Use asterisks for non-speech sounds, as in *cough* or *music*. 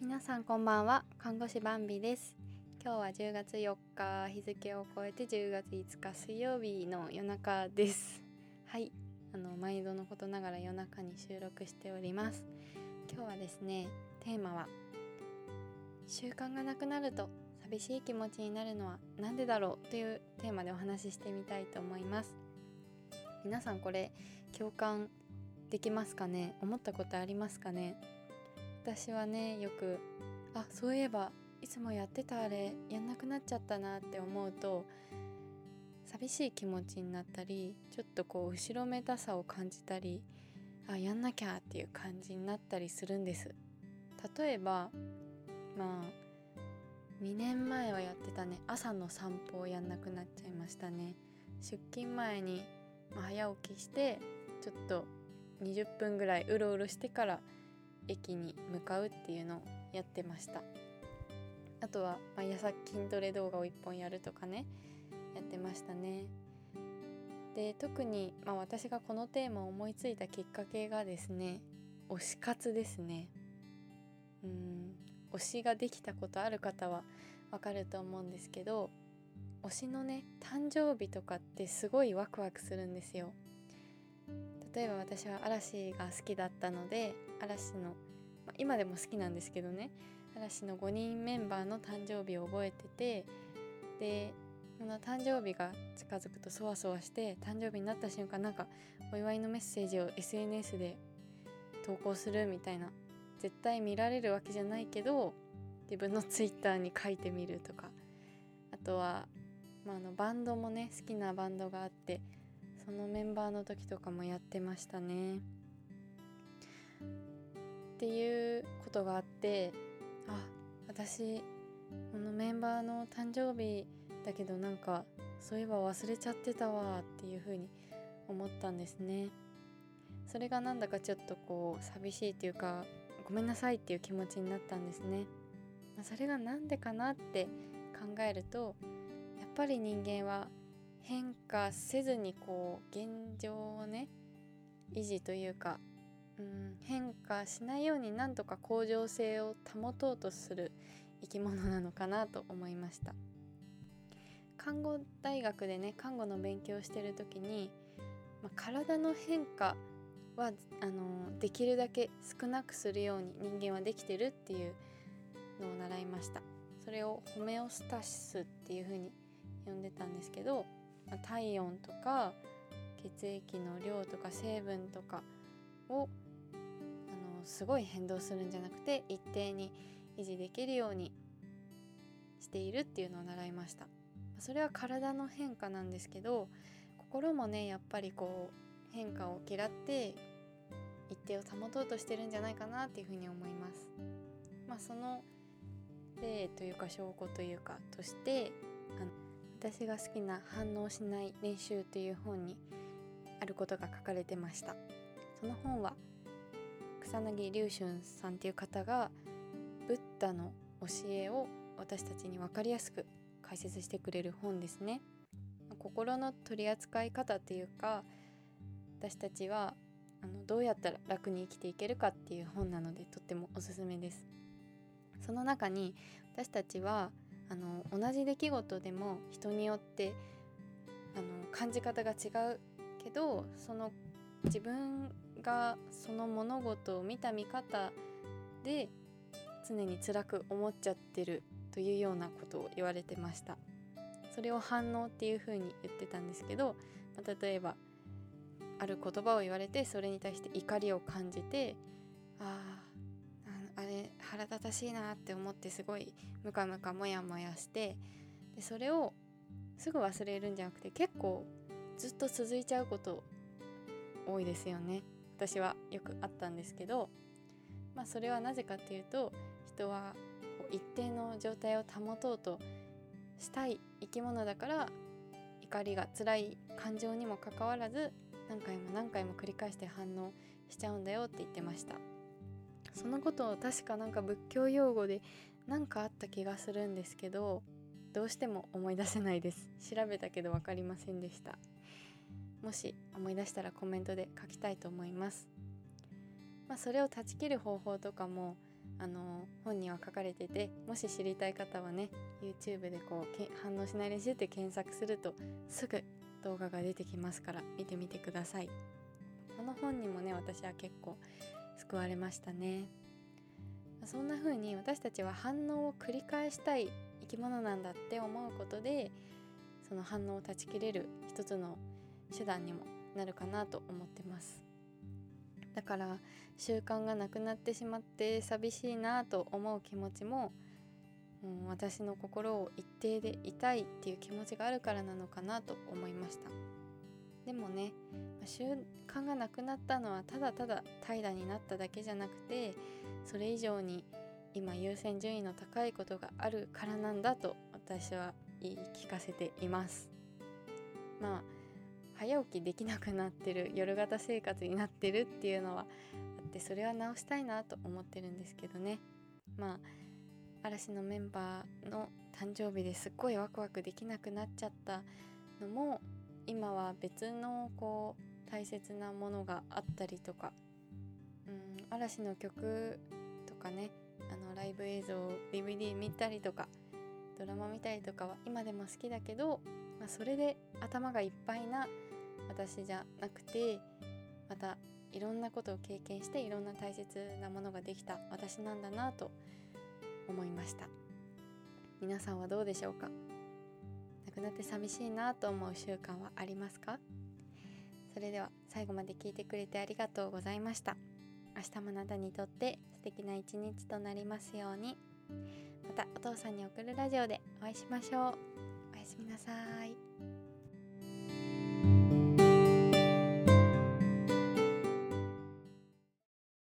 皆さんこんばんは。看護師バンビです。今日は10月4日日付を超えて10月5日水曜日の夜中です。はい。あの毎度のことながら夜中に収録しております。今日はですねテーマは習慣がなくなると寂しい気持ちになるのは何でだろうというテーマでお話ししてみたいと思います。皆さんこれ共感できますかね？思ったことありますかね？私はねよくあそういえばいつもやってたあれやんなくなっちゃったなって思うと寂しい気持ちになったりちょっとこう後ろめたさを感じたりあやんなきゃっていう感じになったりするんです。例えばまあ2年前はやってたね朝の散歩をやんなくなっちゃいましたね。出勤前に、ま、早起きしてちょっと20分ぐらいうろうろしてから駅に向かうっていうのをやってました。あとは毎朝筋トレ動画を1本やるとかねやってましたね。で特に、まあ、私がこのテーマを思いついたきっかけがですね推し活ですね。うん推しができたことある方はわかると思うんですけど推しのね誕生日とかってすごいワクワクするんですよ。例えば私は嵐が好きだったので嵐の、まあ、今でも好きなんですけどね嵐の5人メンバーの誕生日を覚えててでこの誕生日が近づくとそわそわして誕生日になった瞬間なんかお祝いのメッセージを SNS で投稿するみたいな絶対見られるわけじゃないけど自分の twitter に書いてみるとかあとは、ま、あのバンドもね好きなバンドがあってそのメンバーの時とかもやってましたね。っていうことがあってあ私このメンバーの誕生日だけどなんかそういえば忘れちゃってたわっていう風に思ったんですね。それがなんだかちょっとこう寂しいっていうかごめんなさいっていう気持ちになったんですね。それが何でかなって考えるとやっぱり人間は変化せずにこう現状をね維持というかうん。変化しないようになんとか向上性を保とうとする生き物なのかなと思いました。看護大学でね看護の勉強してる時に、まあ、体の変化はあのできるだけ少なくするように人間はできてるっていうのを習いました。それをホメオスタシスっていう風に呼んでたんですけどま体温とか血液の量とか成分とかをすごい変動するんじゃなくて一定に維持できるようにしているっていうのを習いました。それは体の変化なんですけど心もねやっぱりこう変化を嫌って一定を保とうとしてるんじゃないかなっていうふうに思います。まあその例というか証拠というかとしてあの私が好きな反応しない練習という本にあることが書かれてました。その本は草薙龍春さんっていう方がブッダの教えを私たちに分かりやすく解説してくれる本ですね。心の取り扱い方っていうか私たちはあのどうやったら楽に生きていけるかっていう本なのでとってもおすすめです。その中に私たちはあの同じ出来事でも人によってあの感じ方が違うけどその自分がその物事を見た見方で常に辛く思っちゃってるというようなことを言われてました。それを反応っていうふうに言ってたんですけど、例えばある言葉を言われてそれに対して怒りを感じてあああれ腹立たしいなって思ってすごいムカムカモヤモヤしてでそれをすぐ忘れるんじゃなくて結構ずっと続いちゃうこと多いですよね。私はよくあったんですけどまあそれはなぜかっていうと人は一定の状態を保とうとしたい生き物だから怒りが辛い感情にもかかわらず何回も何回も繰り返して反応しちゃうんだよって言ってました。そのことを確かなんか仏教用語で何かあった気がするんですけどどうしても思い出せないです。調べたけど分かりませんでした。もし思い出したらコメントで書きたいと思います。まあ、それを断ち切る方法とかもあの本には書かれててもし知りたい方はね YouTube でこう反応しない練習って検索するとすぐ動画が出てきますから見てみてください。この本にもね私は結構救われましたね。そんな風に私たちは反応を繰り返したい生き物なんだって思うことでその反応を断ち切れる一つの手段にもなるかなと思ってます。だから習慣がなくなってしまって寂しいなと思う気持ちも、うん、私の心を一定でいたいっていう気持ちがあるからなのかなと思いました。でもね習慣がなくなったのはただただ怠惰になっただけじゃなくてそれ以上に今優先順位の高いことがあるからなんだと私は言い聞かせています。まあ早起きできなくなってる *laughs* 夜型生活になってるっていうのはあってそれは直したいなと思ってるんですけどね。まあ嵐のメンバーの誕生日ですっごいワクワクできなくなっちゃったのも今は別のこう大切なものがあったりとか、うん、嵐の曲とかねあのライブ映像 DVD 見たりとかドラマ見たりとかは今でも好きだけど、まあ、それで頭がいっぱいな私じゃなくてまたいろんなことを経験していろんな大切なものができた私なんだなと思いました。皆さんはどうでしょうか？なくなって寂しいなと思う習慣はありますか？それでは最後まで聞いてくれてありがとうございました。明日もあなたにとって素敵な一日となりますように。またお父さんに送るラジオでお会いしましょう。おやすみなさい。